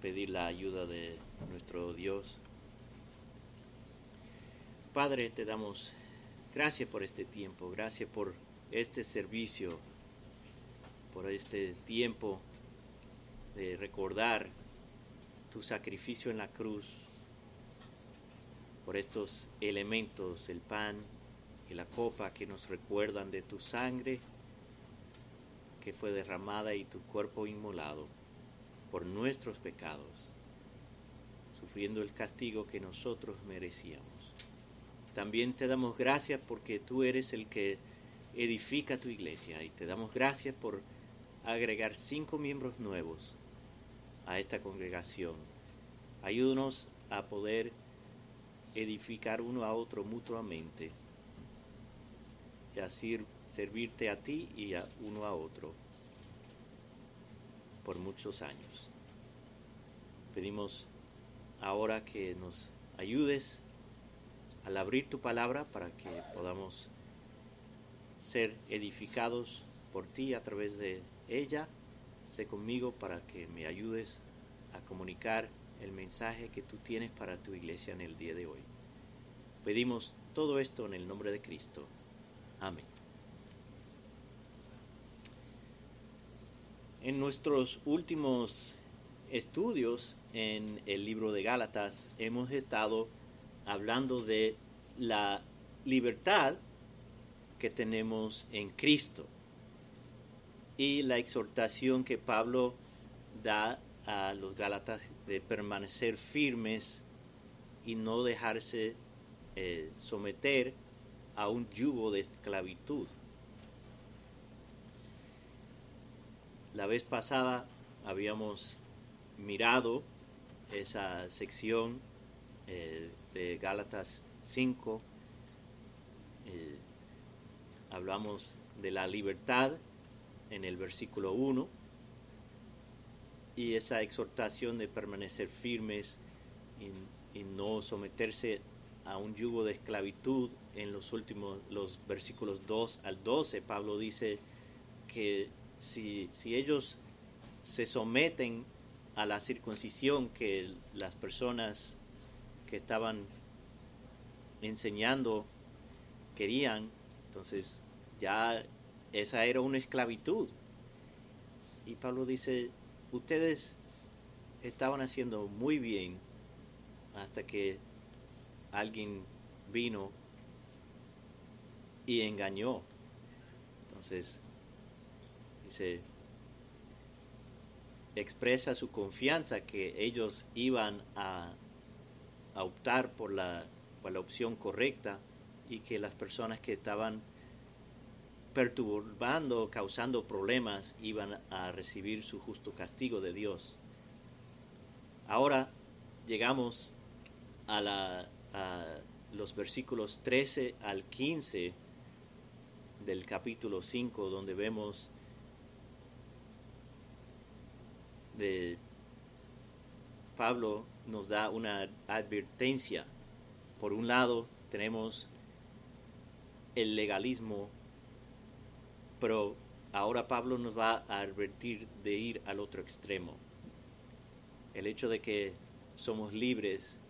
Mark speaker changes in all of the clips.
Speaker 1: pedir la ayuda de nuestro Dios. Padre, te damos gracias por este tiempo, gracias por este servicio, por este tiempo de recordar tu sacrificio en la cruz, por estos elementos, el pan y la copa que nos recuerdan de tu sangre que fue derramada y tu cuerpo inmolado por nuestros pecados, sufriendo el castigo que nosotros merecíamos. También te damos gracias porque tú eres el que edifica tu iglesia y te damos gracias por agregar cinco miembros nuevos a esta congregación. Ayúdanos a poder edificar uno a otro mutuamente y así servirte a ti y a uno a otro por muchos años. Pedimos ahora que nos ayudes al abrir tu palabra para que podamos ser edificados por ti a través de ella. Sé conmigo para que me ayudes a comunicar el mensaje que tú tienes para tu iglesia en el día de hoy. Pedimos todo esto en el nombre de Cristo. Amén. En nuestros últimos estudios en el libro de Gálatas hemos estado hablando de la libertad que tenemos en Cristo y la exhortación que Pablo da a los Gálatas de permanecer firmes y no dejarse eh, someter a un yugo de esclavitud. La vez pasada habíamos mirado esa sección eh, de Gálatas 5. Eh, hablamos de la libertad en el versículo 1 y esa exhortación de permanecer firmes y, no someterse a un yugo de esclavitud en los últimos los versículos 2 al 12 Pablo dice que si, ellos se someten a la circuncisión que las personas que estaban enseñando querían, entonces ya esa era una esclavitud. Y Pablo dice, ustedes estaban haciendo muy bien hasta que alguien vino y engañó. Entonces, se expresa su confianza que ellos iban a, optar por la, por la opción correcta y que las personas que estaban perturbando, causando problemas, iban a recibir su justo castigo de Dios. Ahora llegamos a, la, a los versículos 13 al 15 del capítulo 5, donde vemos de Pablo nos da una advertencia. Por un lado tenemos el legalismo, pero ahora Pablo nos va a advertir de ir al otro extremo. El hecho de que somos libres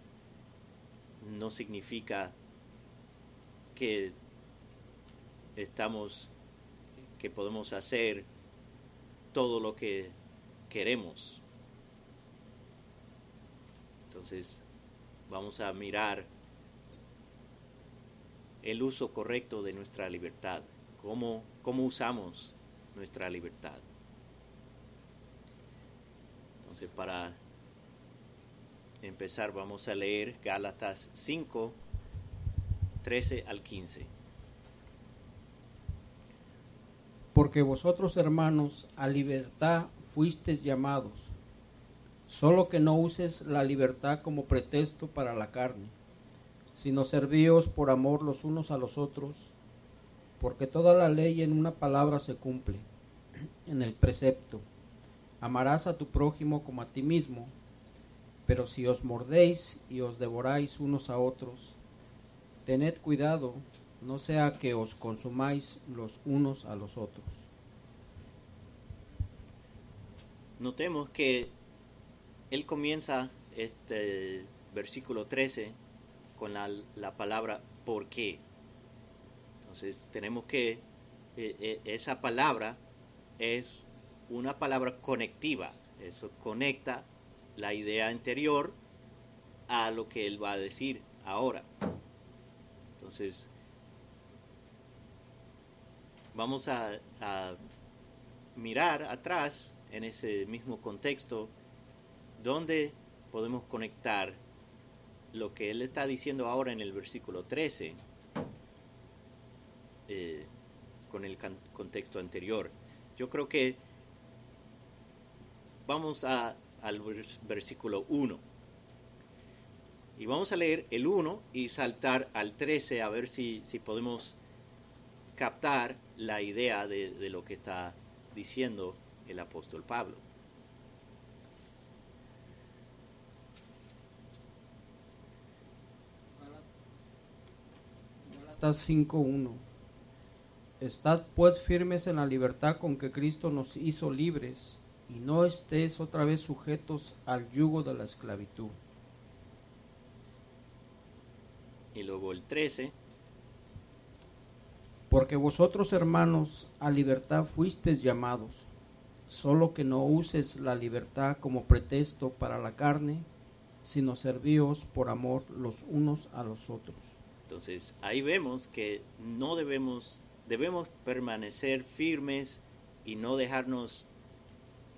Speaker 1: no significa que estamos que podemos hacer todo lo que queremos. Entonces vamos a mirar el uso correcto de nuestra libertad, cómo, cómo usamos nuestra libertad. Entonces para empezar vamos a leer Gálatas 5, 13 al 15.
Speaker 2: Porque vosotros hermanos a libertad fuisteis llamados, solo que no uses la libertad como pretexto para la carne, sino servíos por amor los unos a los otros, porque toda la ley en una palabra se cumple, en el precepto, amarás a tu prójimo como a ti mismo, pero si os mordéis y os devoráis unos a otros, tened cuidado, no sea que os consumáis los unos a los otros.
Speaker 1: Notemos que él comienza este versículo 13 con la, la palabra ¿por qué? Entonces tenemos que, eh, eh, esa palabra es una palabra conectiva, eso conecta la idea anterior a lo que él va a decir ahora. Entonces, vamos a mirar atrás en ese mismo contexto donde podemos conectar lo que él está diciendo ahora en el versículo 13 eh, con el contexto anterior. Yo creo que vamos a, al versículo 1. Y vamos a leer el 1 y saltar al 13 a ver si, si podemos captar la idea de, de lo que está diciendo el apóstol Pablo.
Speaker 2: Gálatas 5.1 Estad pues firmes en la libertad con que Cristo nos hizo libres y no estéis otra vez sujetos al yugo de la esclavitud.
Speaker 1: Y luego el 13.
Speaker 2: Porque vosotros hermanos a libertad fuisteis llamados, solo que no uses la libertad como pretexto para la carne, sino servíos por amor los unos a los otros.
Speaker 1: Entonces ahí vemos que no debemos, debemos permanecer firmes y no dejarnos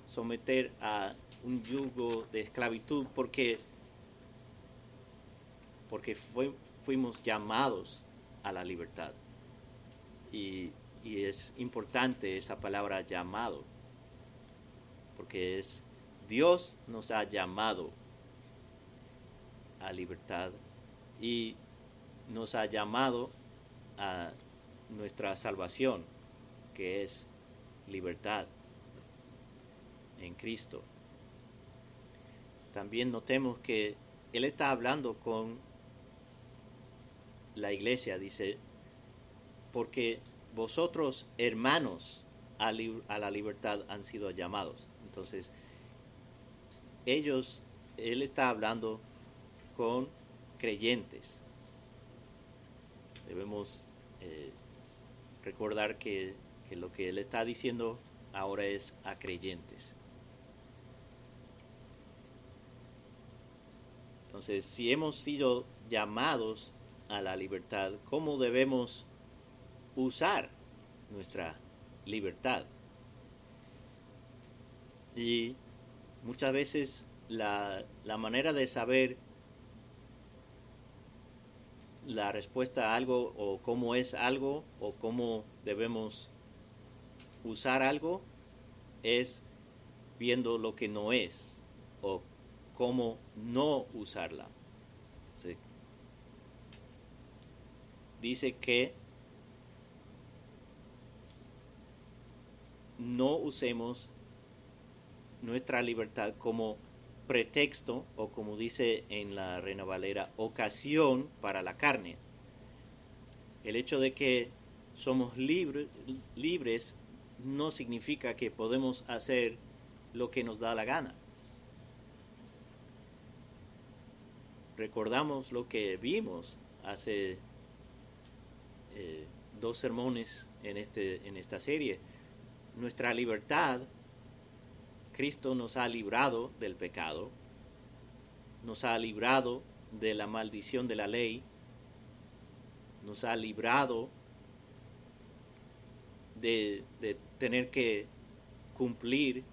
Speaker 1: someter a un yugo de esclavitud porque, porque fuimos llamados a la libertad. Y, y es importante esa palabra llamado, porque es Dios nos ha llamado a libertad y nos ha llamado a nuestra salvación, que es libertad en Cristo. También notemos que Él está hablando con la iglesia, dice, porque vosotros hermanos a, la libertad han sido llamados. Entonces, ellos, Él está hablando con creyentes. Debemos eh, recordar que, que lo que Él está diciendo ahora es a creyentes. Entonces, si hemos sido llamados a la libertad, ¿cómo debemos usar nuestra libertad? Y muchas veces la, la manera de saber la respuesta a algo o cómo es algo o cómo debemos usar algo es viendo lo que no es o cómo no usarla. Dice que no usemos nuestra libertad como pretexto o como dice en la Reina Valera, ocasión para la carne. El hecho de que somos libres no significa que podemos hacer lo que nos da la gana. recordamos lo que vimos hace eh, dos sermones en, este, en esta serie. Nuestra libertad, Cristo nos ha librado del pecado, nos ha librado de la maldición de la ley, nos ha librado de, tener que cumplir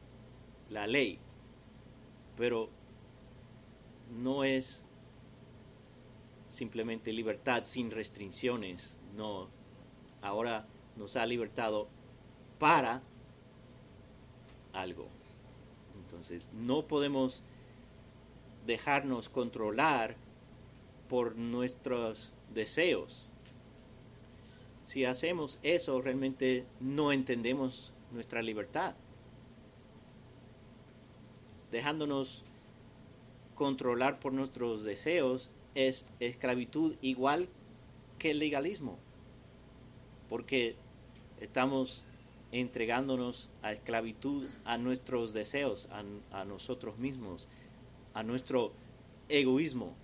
Speaker 1: la ley. Pero no es simplemente libertad sin restricciones, no, ahora nos ha libertado para algo. Entonces, no podemos dejarnos controlar por nuestros deseos. Si hacemos eso, realmente no entendemos nuestra libertad. Dejándonos controlar por nuestros deseos es esclavitud igual que el legalismo, porque estamos entregándonos a esclavitud a nuestros deseos, a, nosotros mismos, a nuestro egoísmo.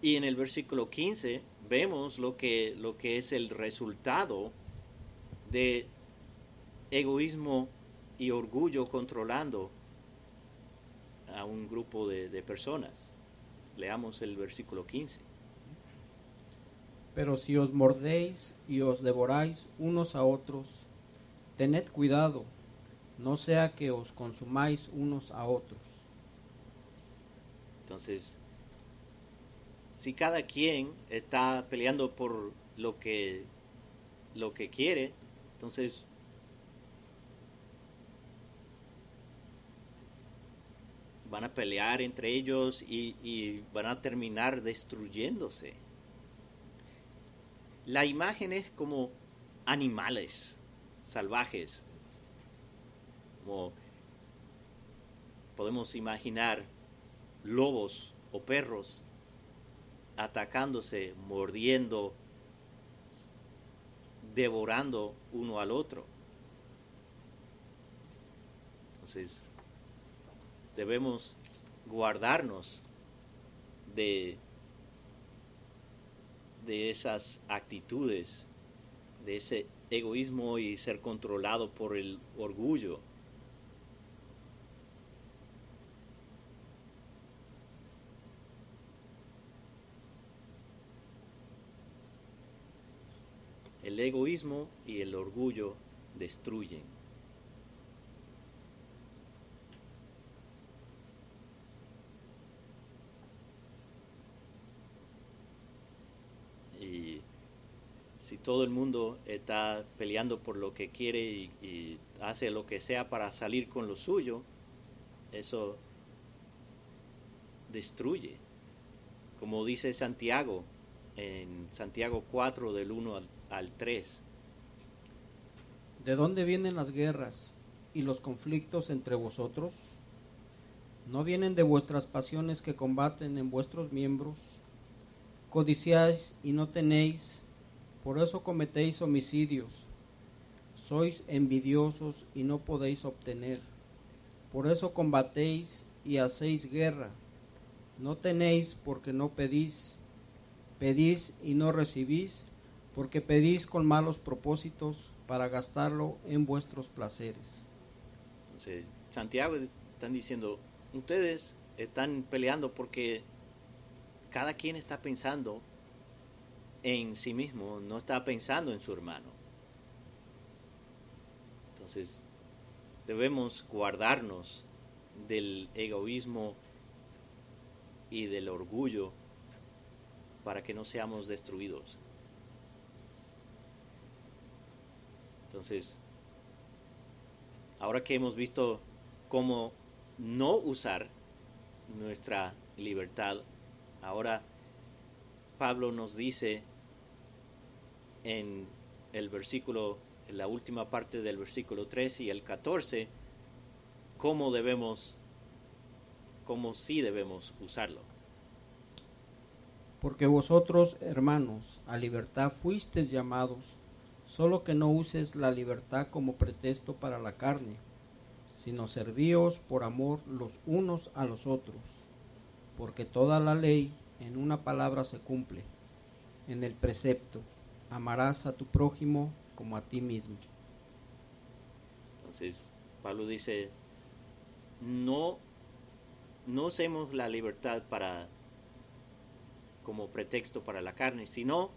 Speaker 1: Y en el versículo 15 vemos lo que, lo que es el resultado de egoísmo y orgullo controlando a un grupo de, de personas. Leamos el versículo 15.
Speaker 2: Pero si os mordéis y os devoráis unos a otros, tened cuidado, no sea que os consumáis unos a otros.
Speaker 1: Entonces, si cada quien está peleando por lo que, lo que quiere, entonces van a pelear entre ellos y, y van a terminar destruyéndose. La imagen es como animales salvajes, como podemos imaginar lobos o perros atacándose, mordiendo, devorando uno al otro. Entonces, debemos guardarnos de, de esas actitudes, de ese egoísmo y ser controlado por el orgullo. El egoísmo y el orgullo destruyen. Y si todo el mundo está peleando por lo que quiere y, hace lo que sea para salir con lo suyo, eso destruye. Como dice Santiago en Santiago 4 del 1 al, al 3.
Speaker 2: ¿De dónde vienen las guerras y los conflictos entre vosotros? ¿No vienen de vuestras pasiones que combaten en vuestros miembros? Codiciáis y no tenéis, por eso cometéis homicidios. Sois envidiosos y no podéis obtener. Por eso combatéis y hacéis guerra. No tenéis porque no pedís. Pedís y no recibís porque pedís con malos propósitos para gastarlo en vuestros placeres.
Speaker 1: Entonces, Santiago están diciendo, ustedes están peleando porque cada quien está pensando en sí mismo, no está pensando en su hermano. Entonces, debemos guardarnos del egoísmo y del orgullo para que no seamos destruidos. Entonces, ahora que hemos visto cómo no usar nuestra libertad, ahora Pablo nos dice en el versículo, en la última parte del versículo 13 y el 14, cómo debemos, cómo sí debemos usarlo.
Speaker 2: Porque vosotros, hermanos, a libertad fuisteis llamados solo que no uses la libertad como pretexto para la carne, sino servíos por amor los unos a los otros, porque toda la ley en una palabra se cumple, en el precepto, amarás a tu prójimo como a ti mismo.
Speaker 1: Entonces, Pablo dice, no, no usemos la libertad para como pretexto para la carne, sino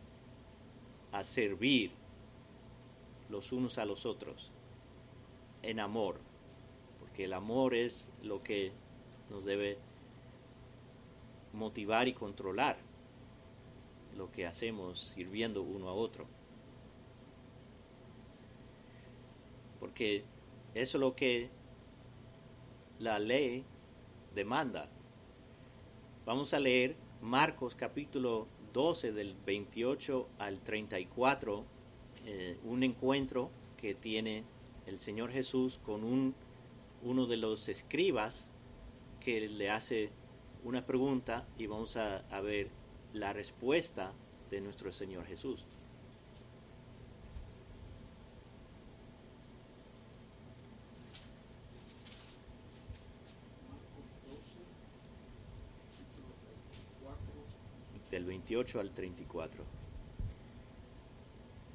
Speaker 1: a servir los unos a los otros en amor, porque el amor es lo que nos debe motivar y controlar lo que hacemos sirviendo uno a otro. Porque eso es lo que la ley demanda. Vamos a leer Marcos capítulo 12 del 28 al 34 eh, un encuentro que tiene el Señor Jesús con un, uno de los escribas que le hace una pregunta y vamos a, a ver la respuesta de nuestro Señor Jesús. Del 28 al 34.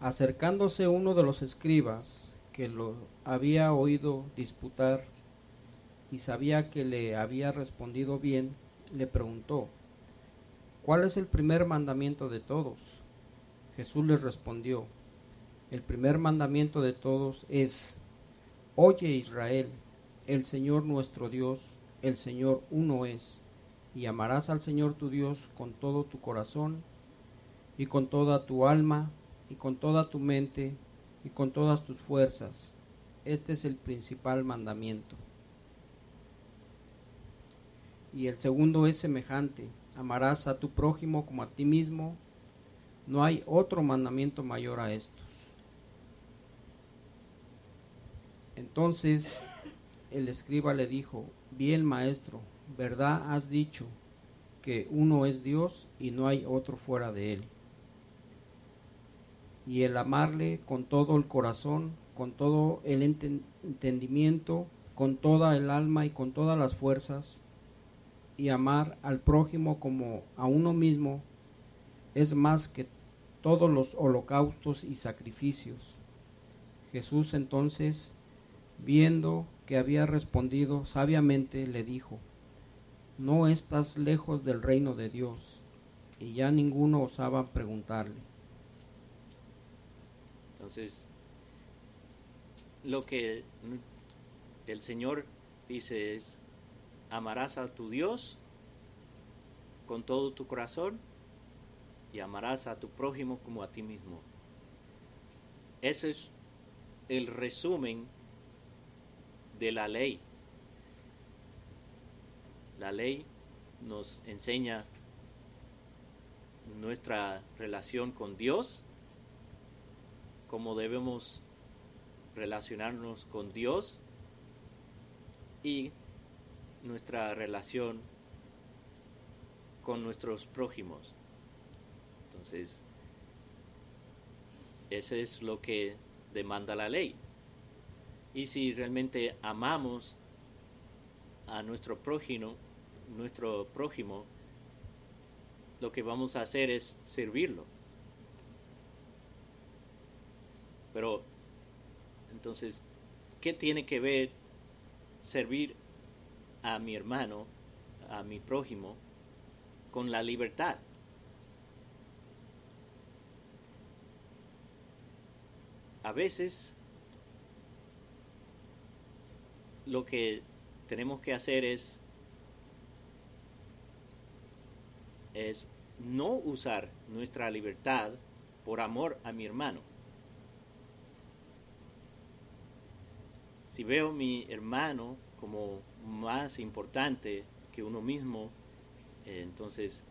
Speaker 2: Acercándose uno de los escribas que lo había oído disputar y sabía que le había respondido bien, le preguntó, ¿cuál es el primer mandamiento de todos? Jesús les respondió, el primer mandamiento de todos es, Oye Israel, el Señor nuestro Dios, el Señor uno es, y amarás al Señor tu Dios con todo tu corazón, y con toda tu alma, y con toda tu mente, y con todas tus fuerzas. Este es el principal mandamiento. Y el segundo es semejante, amarás a tu prójimo como a ti mismo. No hay otro mandamiento mayor a estos. Entonces el escriba le dijo, bien maestro, verdad has dicho que uno es Dios y no hay otro fuera de él. Y el amarle con todo el corazón, con todo el entendimiento, con toda el alma y con todas las fuerzas, y amar al prójimo como a uno mismo, es más que todos los holocaustos y sacrificios. Jesús entonces, viendo que había respondido sabiamente, le dijo, no estás lejos del reino de Dios. Y ya ninguno osaba preguntarle.
Speaker 1: Entonces, lo que el Señor dice es, amarás a tu Dios con todo tu corazón y amarás a tu prójimo como a ti mismo. Ese es el resumen de la ley. La ley nos enseña nuestra relación con Dios, cómo debemos relacionarnos con Dios y nuestra relación con nuestros prójimos. Entonces, ese es lo que demanda la ley. Y si realmente amamos a nuestro prójimo, nuestro prójimo, lo que vamos a hacer es servirlo. Pero, entonces, ¿qué tiene que ver servir a mi hermano, a mi prójimo, con la libertad? A veces lo que tenemos que hacer es, no usar nuestra libertad por amor a mi hermano. Si veo a mi hermano como más importante que uno mismo, eh, entonces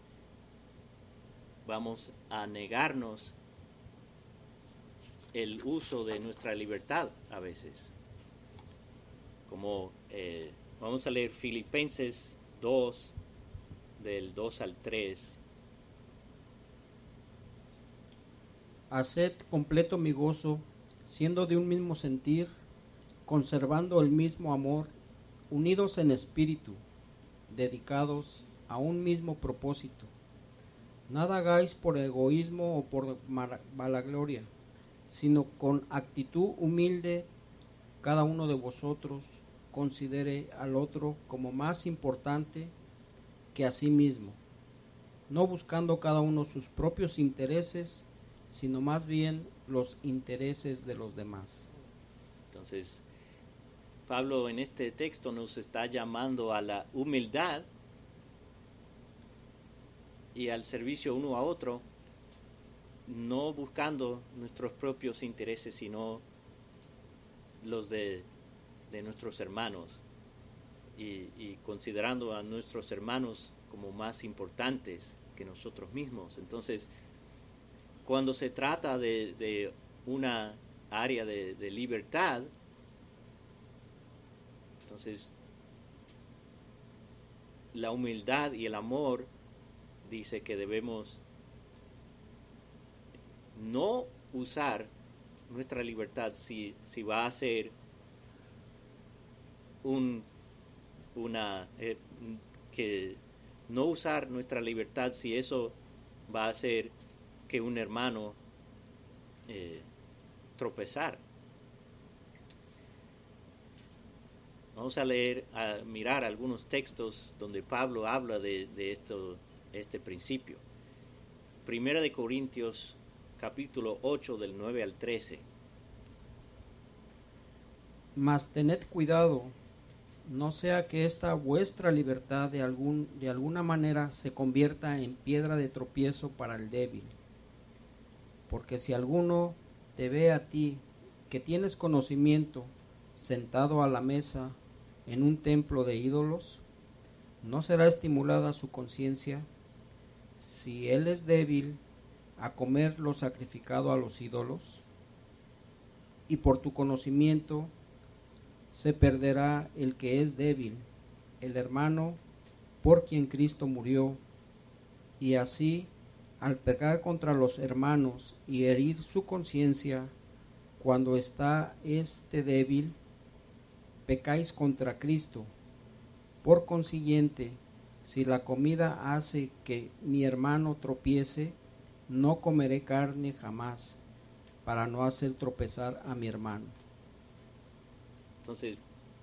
Speaker 1: vamos a negarnos el uso de nuestra libertad a veces. Como eh, Vamos a leer Filipenses 2, del 2 al 3.
Speaker 2: Haced completo mi gozo, siendo de un mismo sentir, conservando el mismo amor, unidos en espíritu, dedicados a un mismo propósito. Nada hagáis por egoísmo o por mala gloria, sino con actitud humilde cada uno de vosotros considere al otro como más importante que a sí mismo, no buscando cada uno sus propios intereses, sino más bien los intereses de los demás.
Speaker 1: Entonces, Pablo en este texto nos está llamando a la humildad y al servicio uno a otro, no buscando nuestros propios intereses, sino los de de nuestros hermanos y, considerando a nuestros hermanos como más importantes que nosotros mismos. Entonces, cuando se trata de, una área de, de, libertad, entonces la humildad y el amor dice que debemos no usar nuestra libertad si, si va a ser un, una, eh, que no usar nuestra libertad si eso va a hacer que un hermano eh, tropezar. Vamos a leer, a mirar algunos textos donde Pablo habla de, esto, este principio. Primera de Corintios capítulo 8 del 9 al 13.
Speaker 2: Mas tened cuidado, no sea que esta vuestra libertad de, algún, de alguna manera se convierta en piedra de tropiezo para el débil. Porque si alguno te ve a ti que tienes conocimiento sentado a la mesa en un templo de ídolos, ¿no será estimulada su conciencia? Si él es débil, a comer lo sacrificado a los ídolos, y por tu conocimiento se perderá el que es débil, el hermano por quien Cristo murió, y así, al pecar contra los hermanos y herir su conciencia, cuando está este débil, pecáis contra Cristo. Por consiguiente, si la comida hace que mi hermano tropiece, no comeré carne jamás, para no hacer tropezar a mi hermano.
Speaker 1: Entonces,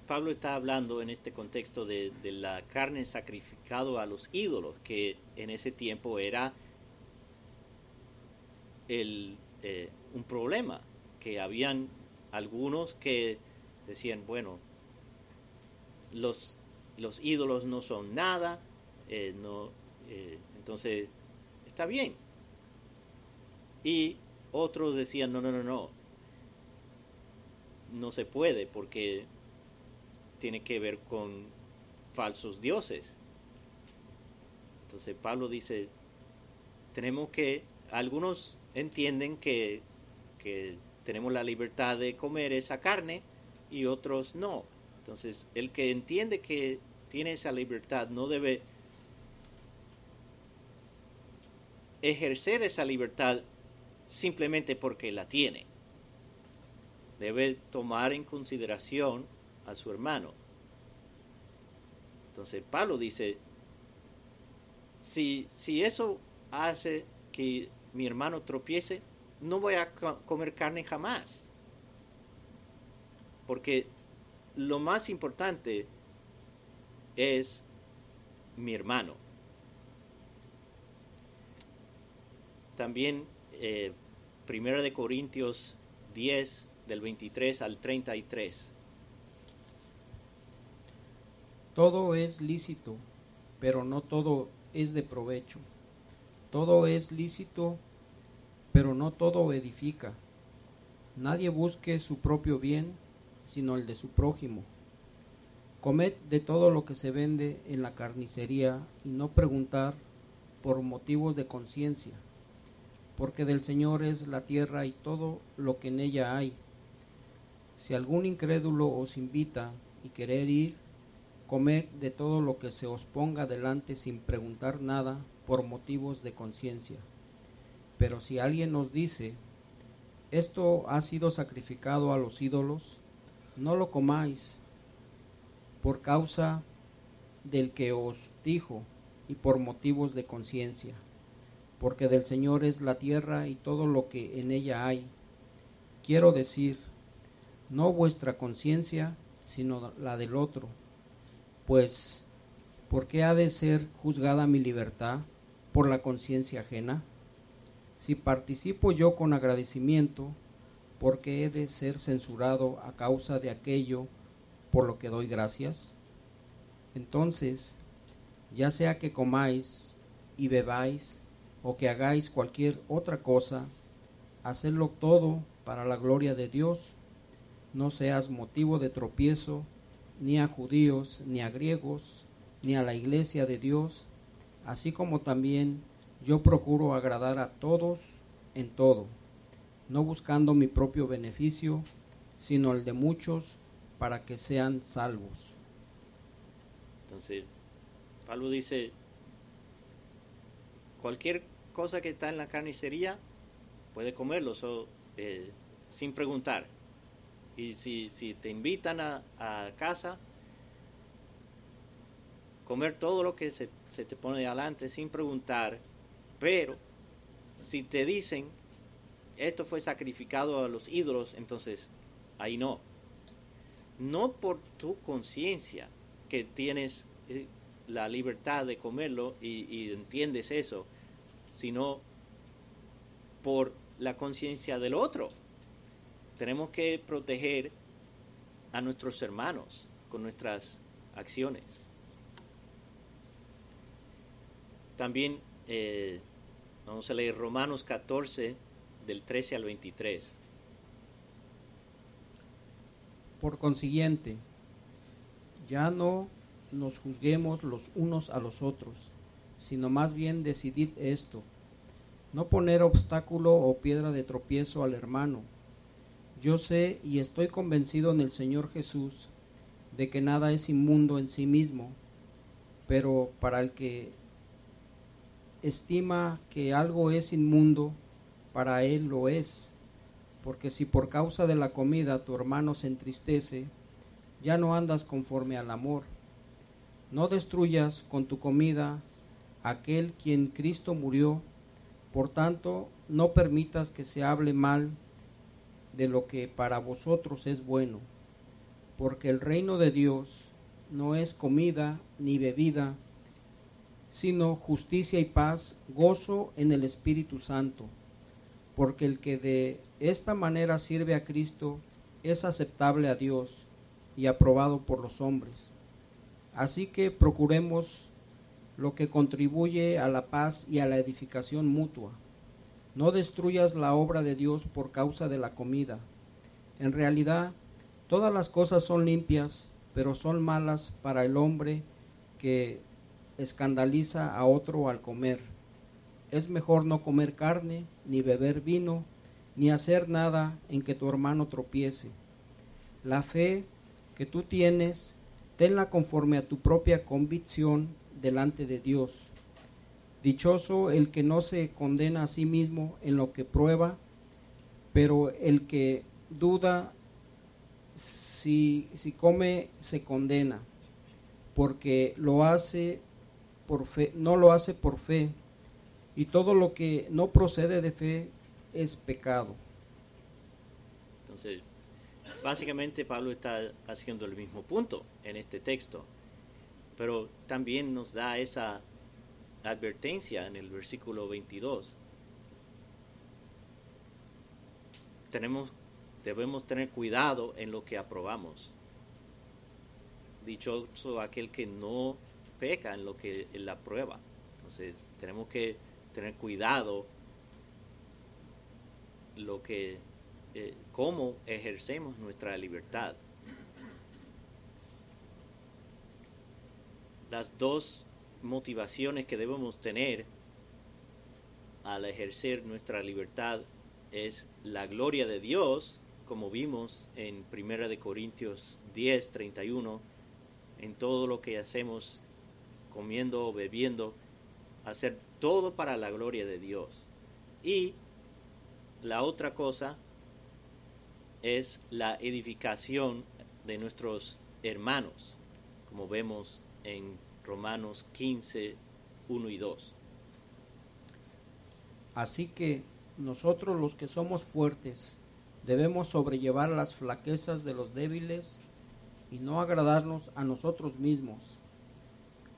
Speaker 1: Pablo está hablando en este contexto de, la carne sacrificado a los ídolos, que en ese tiempo era el, eh, un problema, que habían algunos que decían, bueno, los, los ídolos no son nada, eh, no, eh, entonces está bien, y otros decían, no, no, no, no, no se puede porque tiene que ver con falsos dioses. Entonces Pablo dice, tenemos que, algunos entienden que, que tenemos la libertad de comer esa carne y otros no. Entonces el que entiende que tiene esa libertad no debe ejercer esa libertad simplemente porque la tiene. Debe tomar en consideración a su hermano. Entonces Pablo dice, si, si eso hace que mi hermano tropiece, no voy a comer carne jamás. Porque lo más importante es mi hermano. También eh, Primera de Corintios 10, del 23 al 33.
Speaker 2: Todo es lícito, pero no todo es de provecho. Todo es lícito, pero no todo edifica. Nadie busque su propio bien, sino el de su prójimo. Comed de todo lo que se vende en la carnicería y no preguntar por motivos de conciencia porque del Señor es la tierra y todo lo que en ella hay. Si algún incrédulo os invita y querer ir, comed de todo lo que se os ponga delante sin preguntar nada por motivos de conciencia. Pero si alguien os dice, esto ha sido sacrificado a los ídolos, no lo comáis por causa del que os dijo y por motivos de conciencia porque del Señor es la tierra y todo lo que en ella hay. Quiero decir, no vuestra conciencia, sino la del otro. Pues, ¿por qué ha de ser juzgada mi libertad por la conciencia ajena? Si participo yo con agradecimiento, ¿por qué he de ser censurado a causa de aquello por lo que doy gracias? Entonces, ya sea que comáis y bebáis, o que hagáis cualquier otra cosa, hacedlo todo para la gloria de Dios, no seas motivo de tropiezo ni a judíos, ni a griegos, ni a la iglesia de Dios, así como también yo procuro agradar a todos en todo, no buscando mi propio beneficio, sino el de muchos para que sean salvos.
Speaker 1: Entonces, Pablo dice, cualquier cosa que está en la carnicería, puede comerlo eh, sin preguntar. Y si, si te invitan a, a, casa, comer todo lo que se, se te pone adelante sin preguntar, pero si te dicen, esto fue sacrificado a los ídolos, entonces ahí no. No por tu conciencia que tienes eh, la libertad de comerlo y, entiendes eso, sino por la conciencia del otro. Tenemos que proteger a nuestros hermanos con nuestras acciones. También eh, vamos a leer Romanos 14 del 13 al 23.
Speaker 2: Por consiguiente, ya no nos juzguemos los unos a los otros, sino más bien decidid esto, no poner obstáculo o piedra de tropiezo al hermano. Yo sé y estoy convencido en el Señor Jesús de que nada es inmundo en sí mismo, pero para el que estima que algo es inmundo, para él lo es, porque si por causa de la comida tu hermano se entristece, ya no andas conforme al amor. No destruyas con tu comida aquel quien Cristo murió, por tanto no permitas que se hable mal de lo que para vosotros es bueno, porque el reino de Dios no es comida ni bebida, sino justicia y paz, gozo en el Espíritu Santo, porque el que de esta manera sirve a Cristo es aceptable a Dios y aprobado por los hombres. Así que procuremos lo que contribuye a la paz y a la edificación mutua. No destruyas la obra de Dios por causa de la comida. En realidad, todas las cosas son limpias, pero son malas para el hombre que escandaliza a otro al comer. Es mejor no comer carne, ni beber vino, ni hacer nada en que tu hermano tropiece. La fe que tú tienes, tenla conforme a tu propia convicción delante de Dios. Dichoso el que no se condena a sí mismo en lo que prueba, pero el que duda si, si come se condena, porque lo hace por fe, no lo hace por fe, y todo lo que no procede de fe es pecado.
Speaker 1: Entonces, básicamente Pablo está haciendo el mismo punto en este texto, pero también nos da esa advertencia en el versículo 22. Tenemos, debemos tener cuidado en lo que aprobamos. Dichoso aquel que no peca en lo que él aprueba. Entonces tenemos que tener cuidado lo que eh, cómo ejercemos nuestra libertad. Las dos motivaciones que debemos tener al ejercer nuestra libertad es la gloria de Dios, como vimos en 1 de Corintios 10, 31, en todo lo que hacemos comiendo o bebiendo, hacer todo para la gloria de Dios. Y la otra cosa es la edificación de nuestros hermanos, como vemos en Romanos 15, 1 y 2.
Speaker 2: Así que nosotros los que somos fuertes debemos sobrellevar las flaquezas de los débiles y no agradarnos a nosotros mismos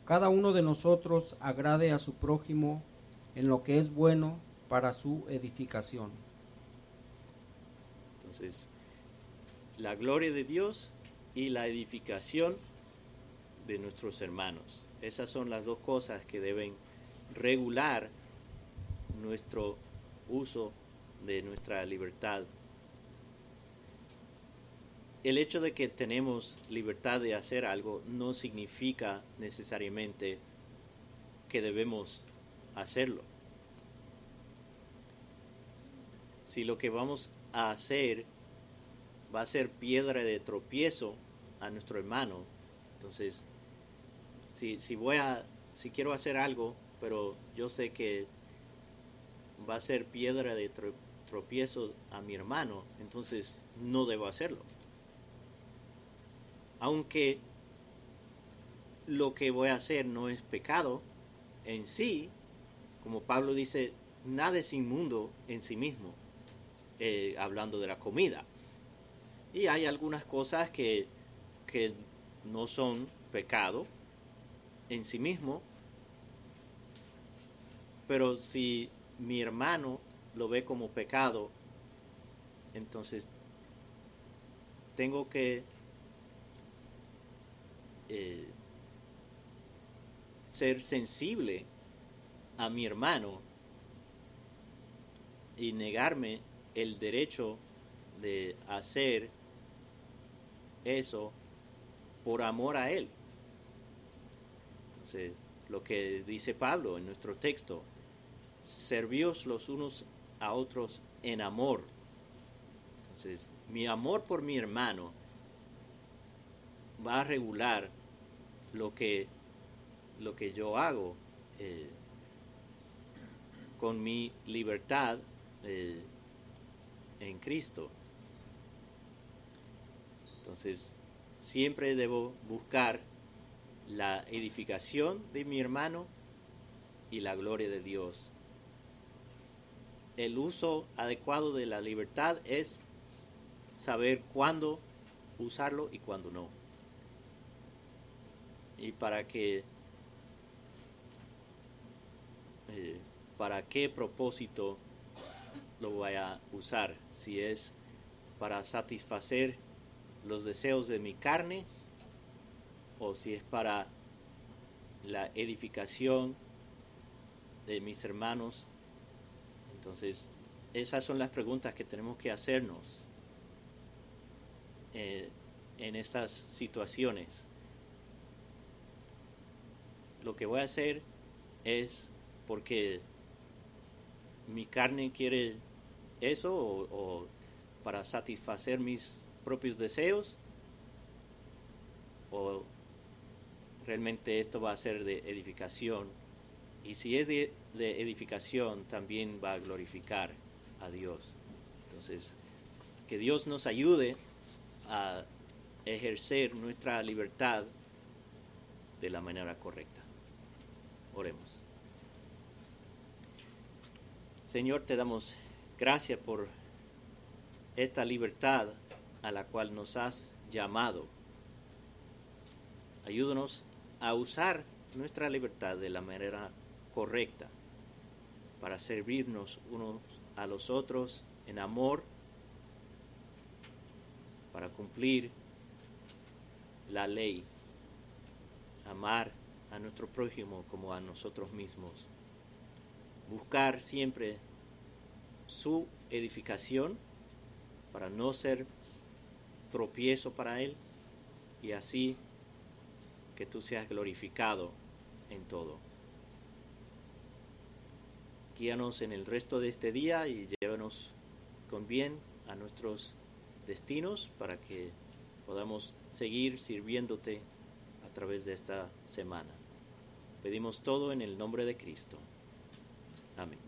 Speaker 2: cada uno de nosotros agrade a su prójimo en lo que es bueno para su edificación.
Speaker 1: Entonces, la gloria de Dios y la edificación de nuestros hermanos. Esas son las dos cosas que deben regular nuestro uso de nuestra libertad el hecho de que tenemos libertad de hacer algo no significa necesariamente que debemos hacerlo. Si lo que vamos a hacer va a ser piedra de tropiezo a nuestro hermano, entonces si, si voy a si quiero hacer algo, pero yo sé que va a ser piedra de tropiezo a mi hermano, entonces no debo hacerlo aunque lo que voy a hacer no es pecado en sí, como Pablo dice, nada es inmundo en sí mismo, eh, hablando de la comida. Y hay algunas cosas que, que no son pecado en sí mismo, pero si mi hermano lo ve como pecado, entonces tengo que eh, ser sensible a mi hermano y negarme el derecho de hacer eso por amor a él. Entonces, lo que dice Pablo en nuestro texto, servíos los unos a otros en amor. Entonces, mi amor por mi hermano va a regular lo que, lo que yo hago eh, con mi libertad eh, en Cristo. Entonces, siempre debo buscar la edificación de mi hermano y la gloria de Dios. El uso adecuado de la libertad es saber cuándo usarlo y cuándo no. Y para que eh, para qué propósito lo voy a usar, si es para satisfacer los deseos de mi carne o si es para la edificación de mis hermanos. Entonces, esas son las preguntas que tenemos que hacernos eh, en estas situaciones. Lo que voy a hacer es porque mi carne quiere eso o, para satisfacer mis propios deseos o realmente esto va a ser de edificación y si es de, edificación también va a glorificar a Dios. Entonces, que Dios nos ayude a ejercer nuestra libertad de la manera correcta. Oremos. Señor, te damos gracias por esta libertad a la cual nos has llamado. Ayúdanos a usar nuestra libertad de la manera correcta para servirnos unos a los otros en amor, para cumplir la ley, amar a nuestro prójimo como a nosotros mismos buscar siempre su edificación para no ser tropiezo para Él y así que tú seas glorificado en todo. Guíanos en el resto de este día y llévanos con bien a nuestros destinos para que podamos seguir sirviéndote a través de esta semana. Pedimos todo en el nombre de Cristo. Amén.